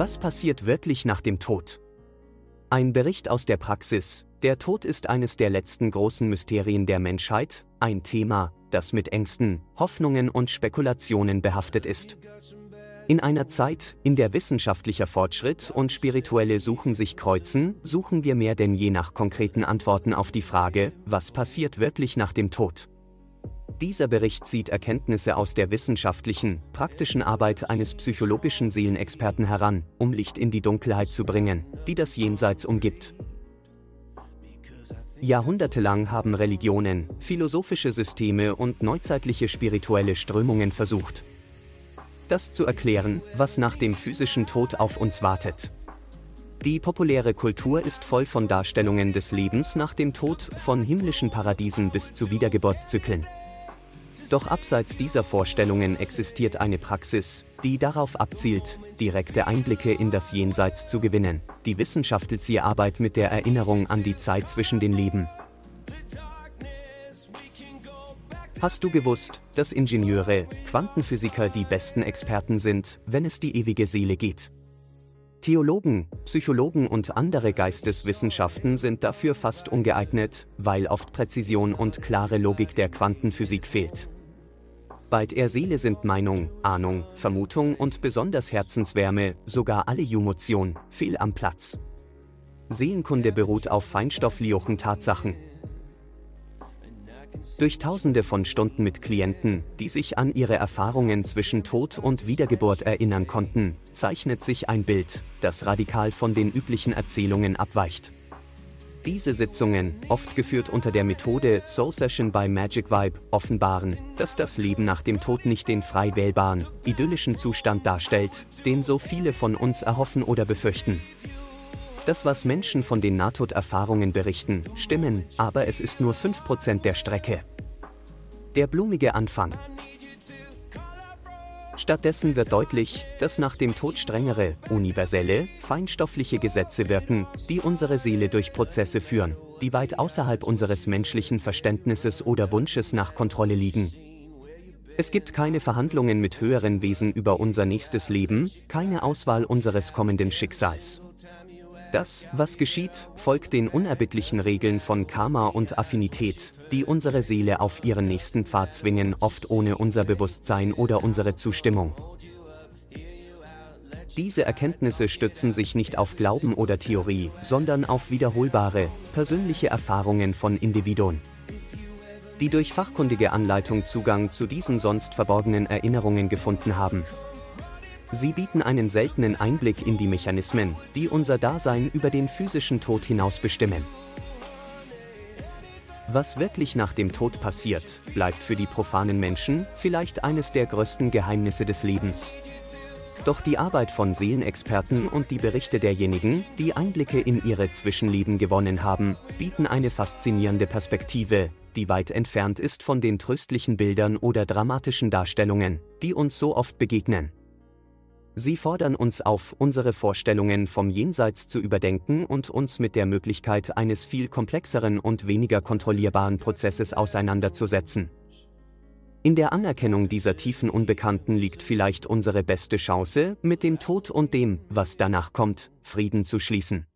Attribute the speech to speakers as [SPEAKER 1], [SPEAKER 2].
[SPEAKER 1] Was passiert wirklich nach dem Tod? Ein Bericht aus der Praxis. Der Tod ist eines der letzten großen Mysterien der Menschheit, ein Thema, das mit Ängsten, Hoffnungen und Spekulationen behaftet ist. In einer Zeit, in der wissenschaftlicher Fortschritt und spirituelle Suchen sich kreuzen, suchen wir mehr denn je nach konkreten Antworten auf die Frage, was passiert wirklich nach dem Tod. Dieser Bericht sieht Erkenntnisse aus der wissenschaftlichen, praktischen Arbeit eines psychologischen Seelenexperten heran, um Licht in die Dunkelheit zu bringen, die das Jenseits umgibt. Jahrhundertelang haben Religionen, philosophische Systeme und neuzeitliche spirituelle Strömungen versucht, das zu erklären, was nach dem physischen Tod auf uns wartet. Die populäre Kultur ist voll von Darstellungen des Lebens nach dem Tod, von himmlischen Paradiesen bis zu Wiedergeburtszyklen. Doch abseits dieser Vorstellungen existiert eine Praxis, die darauf abzielt, direkte Einblicke in das Jenseits zu gewinnen. Die wissenschaftelt sie Arbeit mit der Erinnerung an die Zeit zwischen den Leben. Hast du gewusst, dass Ingenieure, Quantenphysiker die besten Experten sind, wenn es die ewige Seele geht? Theologen, Psychologen und andere Geisteswissenschaften sind dafür fast ungeeignet, weil oft Präzision und klare Logik der Quantenphysik fehlt. Bei der Seele sind Meinung, Ahnung, Vermutung und besonders Herzenswärme, sogar alle Jumotion, fehl am Platz. Seelenkunde beruht auf feinstoffliochen Tatsachen. Durch tausende von Stunden mit Klienten, die sich an ihre Erfahrungen zwischen Tod und Wiedergeburt erinnern konnten, zeichnet sich ein Bild, das radikal von den üblichen Erzählungen abweicht. Diese Sitzungen, oft geführt unter der Methode Soul Session by Magic Vibe, offenbaren, dass das Leben nach dem Tod nicht den frei wählbaren, idyllischen Zustand darstellt, den so viele von uns erhoffen oder befürchten. Das, was Menschen von den Nahtoderfahrungen berichten, stimmen, aber es ist nur 5% der Strecke. Der blumige Anfang, Stattdessen wird deutlich, dass nach dem Tod strengere, universelle, feinstoffliche Gesetze wirken, die unsere Seele durch Prozesse führen, die weit außerhalb unseres menschlichen Verständnisses oder Wunsches nach Kontrolle liegen. Es gibt keine Verhandlungen mit höheren Wesen über unser nächstes Leben, keine Auswahl unseres kommenden Schicksals. Das, was geschieht, folgt den unerbittlichen Regeln von Karma und Affinität, die unsere Seele auf ihren nächsten Pfad zwingen, oft ohne unser Bewusstsein oder unsere Zustimmung. Diese Erkenntnisse stützen sich nicht auf Glauben oder Theorie, sondern auf wiederholbare, persönliche Erfahrungen von Individuen. Die durch fachkundige Anleitung Zugang zu diesen sonst verborgenen Erinnerungen gefunden haben, Sie bieten einen seltenen Einblick in die Mechanismen, die unser Dasein über den physischen Tod hinaus bestimmen. Was wirklich nach dem Tod passiert, bleibt für die profanen Menschen vielleicht eines der größten Geheimnisse des Lebens. Doch die Arbeit von Seelenexperten und die Berichte derjenigen, die Einblicke in ihre Zwischenleben gewonnen haben, bieten eine faszinierende Perspektive, die weit entfernt ist von den tröstlichen Bildern oder dramatischen Darstellungen, die uns so oft begegnen. Sie fordern uns auf, unsere Vorstellungen vom Jenseits zu überdenken und uns mit der Möglichkeit eines viel komplexeren und weniger kontrollierbaren Prozesses auseinanderzusetzen. In der Anerkennung dieser tiefen Unbekannten liegt vielleicht unsere beste Chance, mit dem Tod und dem, was danach kommt, Frieden zu schließen.